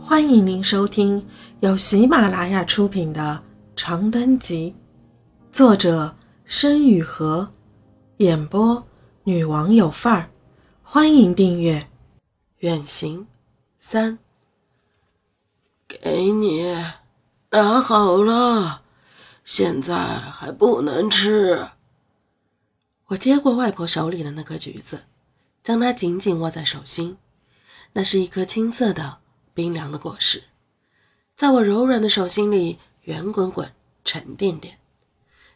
欢迎您收听由喜马拉雅出品的《长灯集》，作者申雨禾，演播女王有范儿。欢迎订阅。远行三，给你拿好了，现在还不能吃。我接过外婆手里的那颗橘子，将它紧紧握在手心。那是一颗青色的。冰凉的果实，在我柔软的手心里圆滚滚、沉甸甸，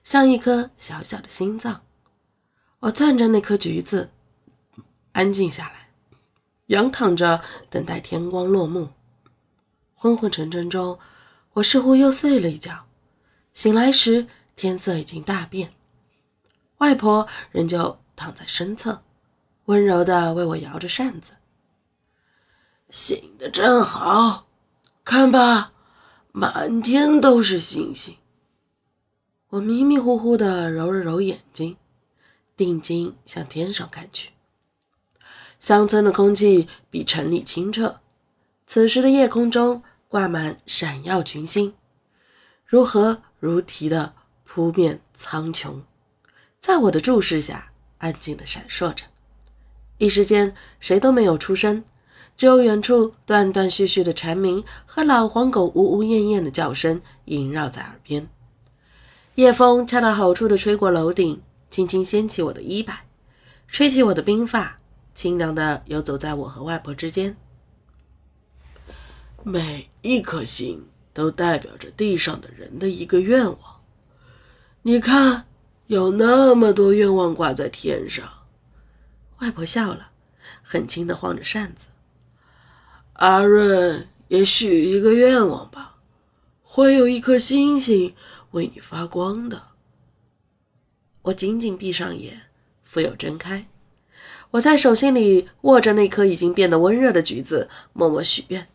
像一颗小小的心脏。我攥着那颗橘子，安静下来，仰躺着等待天光落幕。昏昏沉沉中，我似乎又睡了一觉。醒来时，天色已经大变，外婆仍旧躺在身侧，温柔地为我摇着扇子。醒得真好，看吧，满天都是星星。我迷迷糊糊的揉了揉眼睛，定睛向天上看去。乡村的空气比城里清澈，此时的夜空中挂满闪耀群星，如何如题的扑面苍穹，在我的注视下安静的闪烁着。一时间，谁都没有出声。只有远处断断续续的蝉鸣和老黄狗呜呜咽咽的叫声萦绕在耳边。夜风恰到好处地吹过楼顶，轻轻掀起我的衣摆，吹起我的鬓发，清凉地游走在我和外婆之间。每一颗星都代表着地上的人的一个愿望。你看，有那么多愿望挂在天上。外婆笑了，很轻地晃着扇子。阿润，也许一个愿望吧，会有一颗星星为你发光的。我紧紧闭上眼，复又睁开。我在手心里握着那颗已经变得温热的橘子，默默许愿，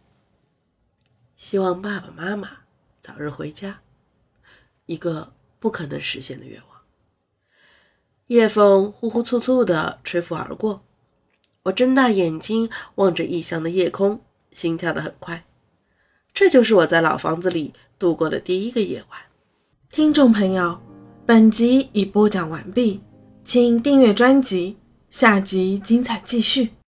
希望爸爸妈妈早日回家。一个不可能实现的愿望。夜风呼呼簇簇地吹拂而过，我睁大眼睛望着异乡的夜空。心跳的很快，这就是我在老房子里度过的第一个夜晚。听众朋友，本集已播讲完毕，请订阅专辑，下集精彩继续。